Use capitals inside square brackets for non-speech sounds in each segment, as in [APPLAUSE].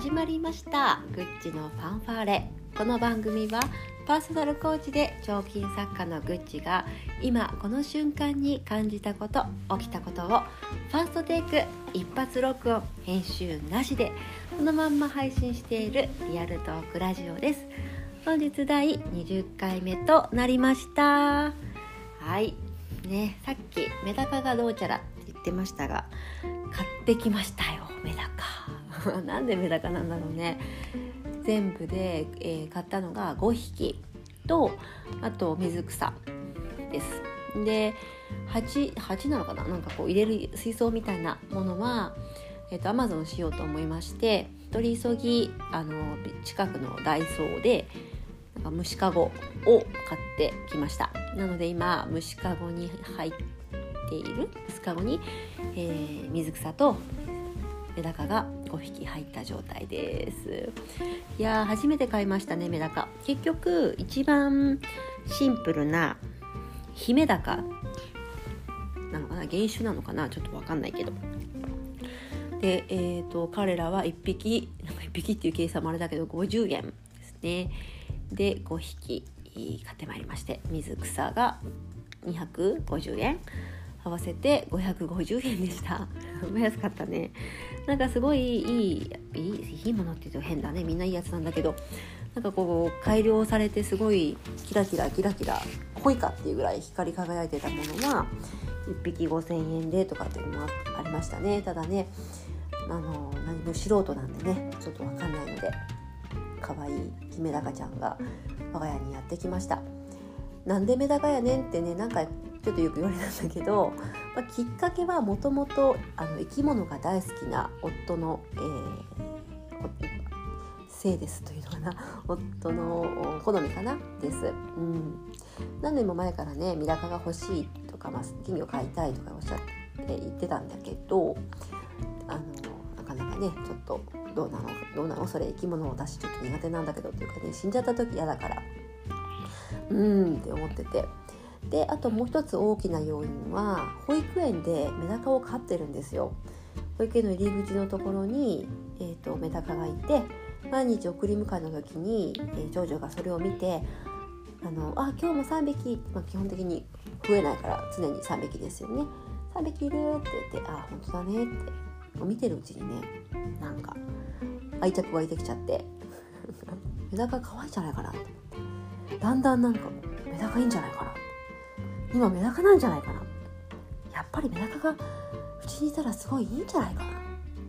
始まりました。グッチのファンファーレ。この番組はパーソナルコーチで彫金作家のグッチが今この瞬間に感じたこと起きたことをファーストテイク一発録音編集なしでそのまんま配信しているリアルトークラジオです。本日第20回目となりました。はい。ねさっきメダカがどうちゃらって言ってましたが買ってきましたよメダカ。[LAUGHS] なんでメダカなんだろうね。全部で、えー、買ったのが5匹とあと水草です。で 8, 8なのかな？なんかこう入れる水槽みたいなものは、えーと、アマゾンしようと思いまして取り急ぎあの近くのダイソーでなんか虫かごを買ってきました。なので今虫かごに入っている巣かごに、えー、水草とメダカが5匹入った状態です。いやー初めて買いましたねメダカ。結局一番シンプルなヒメダカ。なのかな？原種なのかな？ちょっと分かんないけど。で、えーと、彼らは1匹1匹っていう計算もあれだけど50円ですね。で5匹買ってまいりまして水草が250円合わせて550円でした。安かったね。なんかすごいいいいいものって言うと変だね。みんないいやつなんだけど。なんかこう改良されてすごいキラキラキラキラ濃いかっていうぐらい光り輝いてたものは1匹5,000円でとかっていうのもありましたね。ただねあの何も素人なんでねちょっと分かんないので可愛いヒメダカちゃんが我が家にやってきました。なんでメダカやねんってねなんかちょっとよく言われたんだけど、まあ、きっかけはもともと生き物が大好きな夫の、えー、せいですというのかな。[LAUGHS] 夫の好みかな？です。うん、何年も前からねメダカが欲しいとか、まあ、金魚飼いたいとかおっしゃって言ってたんだけどあのなかなかねちょっとどうなの？どうなの？それ生き物を私ちょっと苦手なんだけどっていうかね死んじゃった時嫌だから。うんって思ってて。であともう一つ大きな要因は保育園でメダカを飼ってるんですよ。保育園の入り口のところに、えーと、メダカがいて毎日送り迎えの時に、えー、長女がそれを見て「あのあ今日も3匹」まあ、基本的に増えないから常に3匹ですよね「3匹いる」って言って「あ本当だね」って見てるうちにねなんか愛着湧いてきちゃって [LAUGHS] メダカ可愛いんじゃないかなって。だんだんなんかメダカいいんじゃないかなって。今メダカなんじゃないかな。やっぱりメダカがうちにいたらすごいいいんじゃないかな。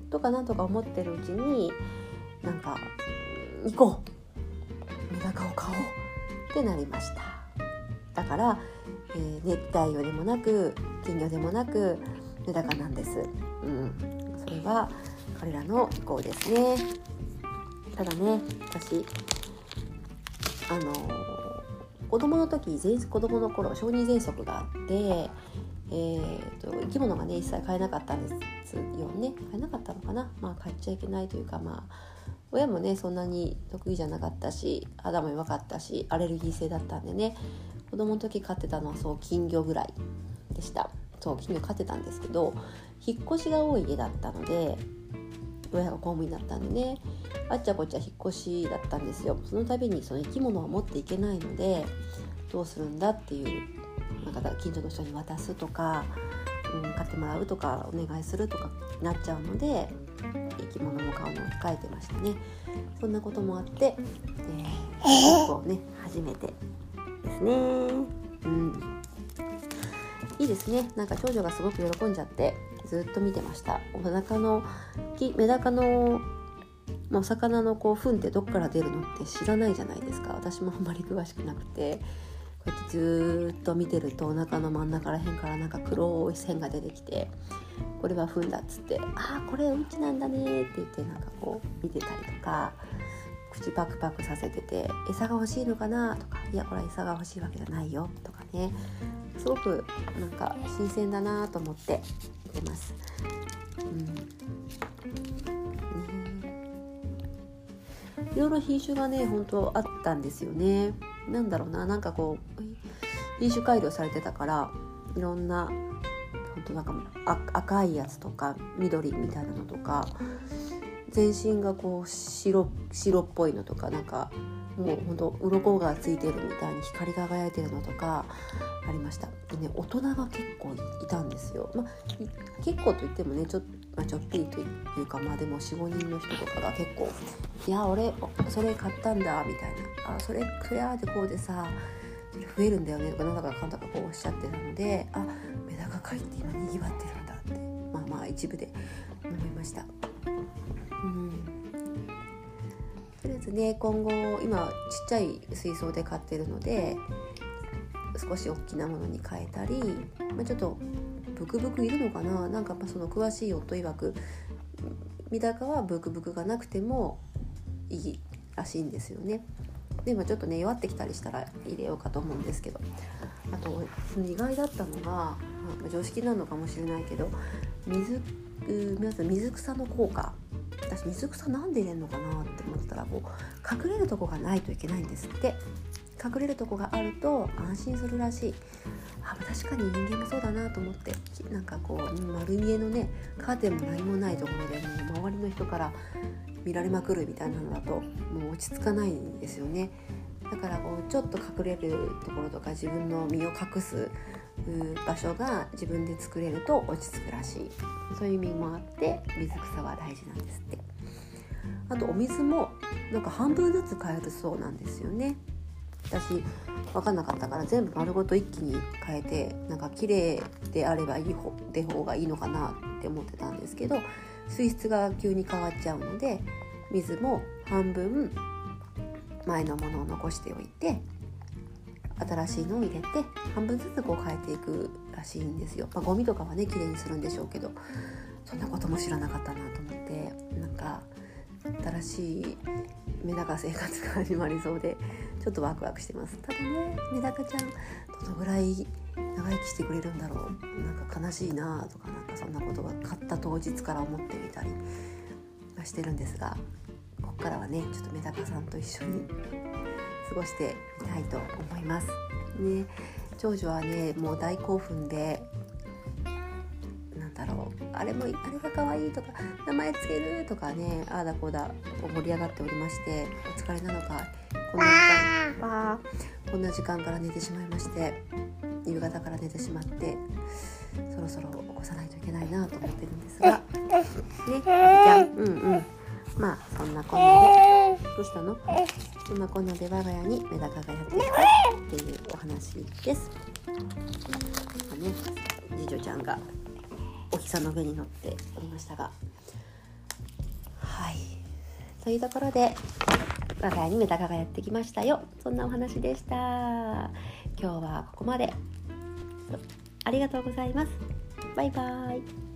とかなんとか思ってるうちになんか行こう。メダカを買おうってなりました。だから、えー、熱帯魚でもなく金魚でもなくメダカなんです、うん、それは彼らの意向ですね。ただね私あの子供の時子供の頃小児喘息があって、えーと、生き物がね一切飼えなかったんですよね。飼えなかったのかな？まあ飼っちゃいけないというかまあ親もねそんなに得意じゃなかったし肌も弱かったしアレルギー性だったんでね子供の時飼ってたのはそう金魚ぐらいでした。そう金魚飼ってたんですけど引っ越しが多い家だったので親が公務員だったんでねあっちゃこっちゃ引っ越しだったんですよ。その度にその生き物を持っていけないのでどうするんだっていうなんか近所の人に渡すとか、うん、買ってもらうとかお願いするとかなっちゃうので生き物も買うのを控えてましたね。そんなこともあって、えー、結構ね初めてですね。ですね。なんか長女がすごく喜んじゃってずっと見てました。お腹のメダカのまお魚のこう糞ってどっから出るのって知らないじゃないですか。私もあんまり詳しくなくてこうやってずっと見てるとお腹の真ん中らへんからなんか黒い線が出てきてこれは糞だっつって「ああこれうんちなんだね」って言ってなんかこう見てたりとか口パクパクさせてて「餌が欲しいのかな?」とか「いやこれは餌が欲しいわけじゃないよ」とかねすごくなんか新鮮だなと思って見てます。いろいろ品種がね本当あったんですよねなんだろうななんかこう品種改良されてたからいろんな本当なんか赤いやつとか緑みたいなのとか全身がこう白白っぽいのとかなんかもうほんと鱗がついてるみたいに光り輝いてるのとかありました。でね大人が結構いたんですよ、まあ、結構といってもねちょ,、まあ、ちょっぴりというかまあでも45人の人とかが結構「いや俺それ買ったんだ」みたいな「あそれクレアでこうでさ増えるんだよね」とかなんだかかんだかこうおっしゃってたのであメダカ界って今にぎわってるんだってまあまあ一部で思いました。とりあえずね今後今ちっちゃい水槽で飼ってるので少し大きなものに変えたり、まあ、ちょっとブクブクいるのかな？なんかその詳しい夫曰くメダカはブクブクがなくてもいいらしいんですよね。で今ちょっとね弱ってきたりしたら入れようかと思うんですけど。あと意外だったのが、ま、常識なのかもしれないけど水水草の効果。私水草なんで入れるのかなって思ったらこう隠れるとこがないといけないんですって。隠れるとこがあると安心するらしい。あ確かに人間もそうだなと思って。なんかこう丸見えのねカーテンも何もないところでもう周りの人から見られまくるみたいなのだともう落ち着かないんですよね。だからこうちょっと隠れるところとか自分の身を隠す場所が自分で作れると落ち着くらしい。そういう意味もあって水草は大事なんですって。あとお水もなんか半分ずつ変えるそうなんですよね私分かんなかったから全部丸ごと一気に変えてなんか綺麗であればいい方で方がいいのかなって思ってたんですけど水質が急に変わっちゃうので水も半分前のものを残しておいて新しいのを入れて半分ずつこう変えていくらしいんですよ。まあ、ゴミとかはね綺麗にするんでしょうけどそんなことも知らなかったなと思ってなんか新しいメダカ生活が始まりそうでちょっとワクワクしてますただねメダカちゃんどのぐらい長生きしてくれるんだろうなんか悲しいなとかなんかそんなことが買った当日から思ってみたりはしてるんですがここからはねちょっとメダカさんと一緒に過ごしてみたいと思います。ね、長女はねもう大興奮であれもあれが可愛いとか名前つけるとかねああだこうだ盛り上がっておりましてお疲れなのかこんな時間わこんな時間から寝てしまいまして夕方から寝てしまってそろそろ起こさないといけないなと思ってるんですがねじゃあうんうん。まあそんなこんなでどうしたの？そんなこんなで我が家にメダカがやってきたっていうお話です。ね、次女ちゃんがきさんの上に乗っておりましたが。はい。というところで我が家にメダカがやってきましたよ。そんなお話でした。今日はここまで。ありがとうございます。バイバーイ。